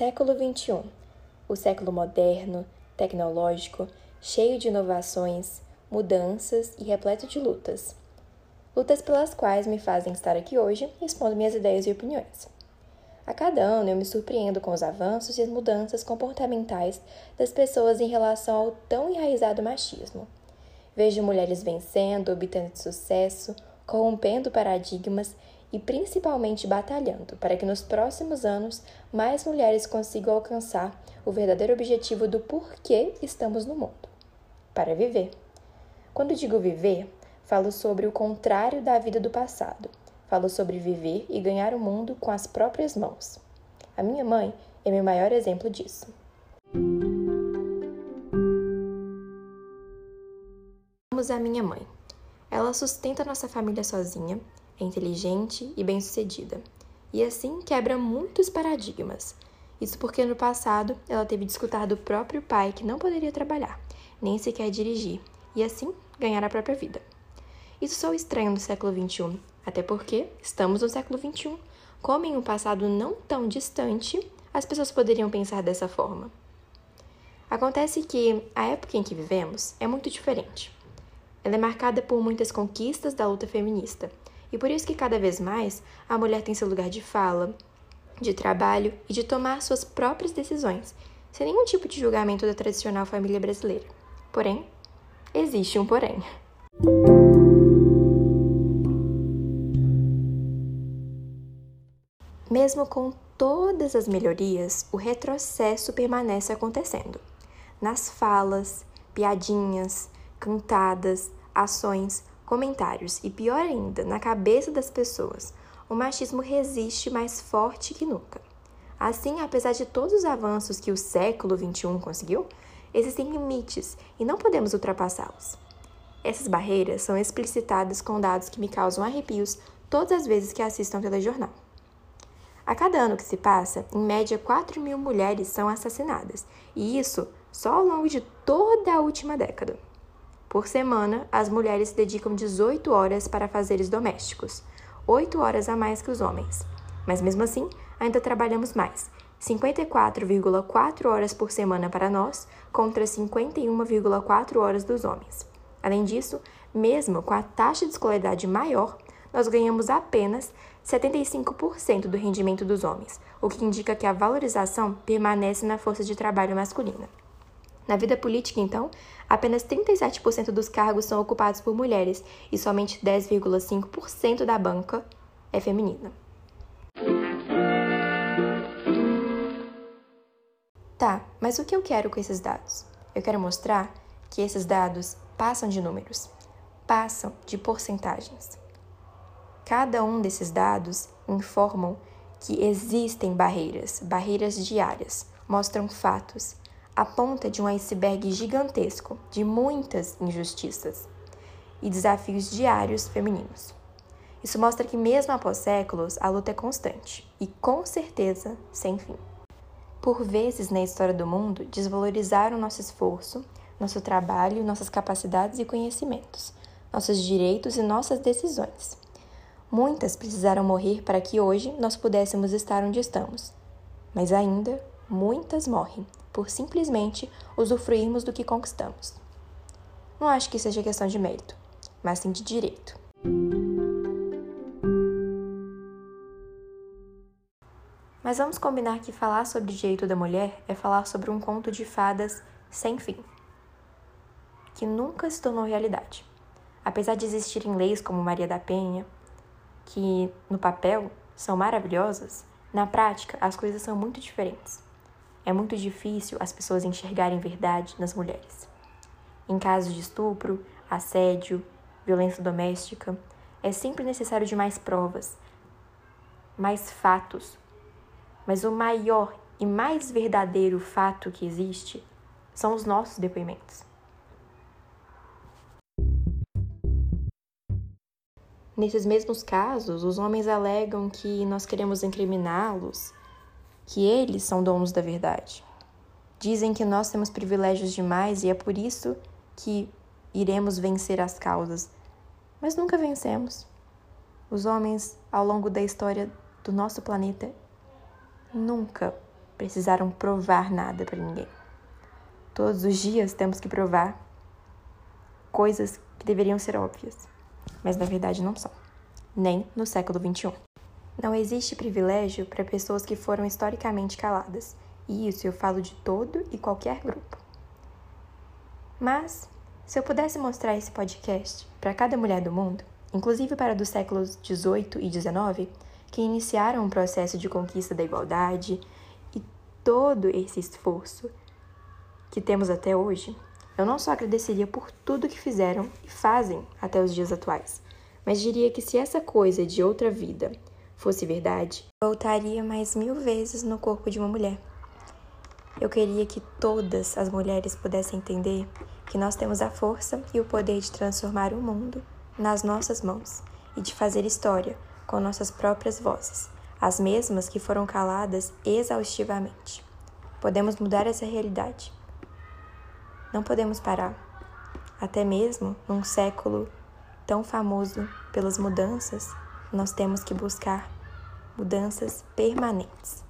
Século XXI o século moderno, tecnológico, cheio de inovações, mudanças e repleto de lutas. Lutas pelas quais me fazem estar aqui hoje expondo minhas ideias e opiniões. A cada ano eu me surpreendo com os avanços e as mudanças comportamentais das pessoas em relação ao tão enraizado machismo. Vejo mulheres vencendo, obtendo sucesso, corrompendo paradigmas e principalmente batalhando para que nos próximos anos mais mulheres consigam alcançar o verdadeiro objetivo do porquê estamos no mundo para viver. Quando digo viver, falo sobre o contrário da vida do passado. Falo sobre viver e ganhar o mundo com as próprias mãos. A minha mãe é meu maior exemplo disso. Vamos à minha mãe. Ela sustenta nossa família sozinha, é inteligente e bem-sucedida. E assim quebra muitos paradigmas. Isso porque no passado ela teve de escutar do próprio pai que não poderia trabalhar, nem sequer dirigir, e assim ganhar a própria vida. Isso sou estranho no século XXI, até porque estamos no século XXI. Como em um passado não tão distante, as pessoas poderiam pensar dessa forma. Acontece que a época em que vivemos é muito diferente. Ela é marcada por muitas conquistas da luta feminista, e por isso que cada vez mais a mulher tem seu lugar de fala, de trabalho e de tomar suas próprias decisões, sem nenhum tipo de julgamento da tradicional família brasileira. Porém, existe um porém. Mesmo com todas as melhorias, o retrocesso permanece acontecendo. Nas falas, piadinhas, cantadas, ações, comentários e, pior ainda, na cabeça das pessoas, o machismo resiste mais forte que nunca. Assim, apesar de todos os avanços que o século XXI conseguiu, existem limites e não podemos ultrapassá-los. Essas barreiras são explicitadas com dados que me causam arrepios todas as vezes que assisto um telejornal. A cada ano que se passa, em média 4 mil mulheres são assassinadas, e isso só ao longo de toda a última década. Por semana, as mulheres se dedicam 18 horas para fazeres domésticos, 8 horas a mais que os homens. Mas mesmo assim, ainda trabalhamos mais, 54,4 horas por semana para nós contra 51,4 horas dos homens. Além disso, mesmo com a taxa de escolaridade maior, nós ganhamos apenas 75% do rendimento dos homens, o que indica que a valorização permanece na força de trabalho masculina. Na vida política, então, apenas 37% dos cargos são ocupados por mulheres e somente 10,5% da banca é feminina. Tá, mas o que eu quero com esses dados? Eu quero mostrar que esses dados passam de números, passam de porcentagens. Cada um desses dados informam que existem barreiras, barreiras diárias, mostram fatos, a ponta de um iceberg gigantesco de muitas injustiças e desafios diários femininos. Isso mostra que, mesmo após séculos, a luta é constante e, com certeza, sem fim. Por vezes na história do mundo, desvalorizaram nosso esforço, nosso trabalho, nossas capacidades e conhecimentos, nossos direitos e nossas decisões. Muitas precisaram morrer para que hoje nós pudéssemos estar onde estamos, mas ainda muitas morrem por simplesmente usufruirmos do que conquistamos. Não acho que seja questão de mérito, mas sim de direito. Mas vamos combinar que falar sobre o direito da mulher é falar sobre um conto de fadas sem fim, que nunca se tornou realidade. Apesar de existirem leis como Maria da Penha, que no papel são maravilhosas, na prática as coisas são muito diferentes. É muito difícil as pessoas enxergarem verdade nas mulheres. Em casos de estupro, assédio, violência doméstica, é sempre necessário de mais provas, mais fatos. Mas o maior e mais verdadeiro fato que existe são os nossos depoimentos. Nesses mesmos casos, os homens alegam que nós queremos incriminá-los que eles são donos da verdade. Dizem que nós temos privilégios demais e é por isso que iremos vencer as causas, mas nunca vencemos. Os homens, ao longo da história do nosso planeta, nunca precisaram provar nada para ninguém. Todos os dias temos que provar coisas que deveriam ser óbvias, mas na verdade não são, nem no século XXI. Não existe privilégio para pessoas que foram historicamente caladas, e isso eu falo de todo e qualquer grupo. Mas, se eu pudesse mostrar esse podcast para cada mulher do mundo, inclusive para dos séculos 18 e 19, que iniciaram um processo de conquista da igualdade e todo esse esforço que temos até hoje, eu não só agradeceria por tudo que fizeram e fazem até os dias atuais, mas diria que se essa coisa de outra vida fosse verdade, voltaria mais mil vezes no corpo de uma mulher. Eu queria que todas as mulheres pudessem entender que nós temos a força e o poder de transformar o mundo nas nossas mãos e de fazer história com nossas próprias vozes, as mesmas que foram caladas exaustivamente. Podemos mudar essa realidade. Não podemos parar. Até mesmo num século tão famoso pelas mudanças, nós temos que buscar mudanças permanentes.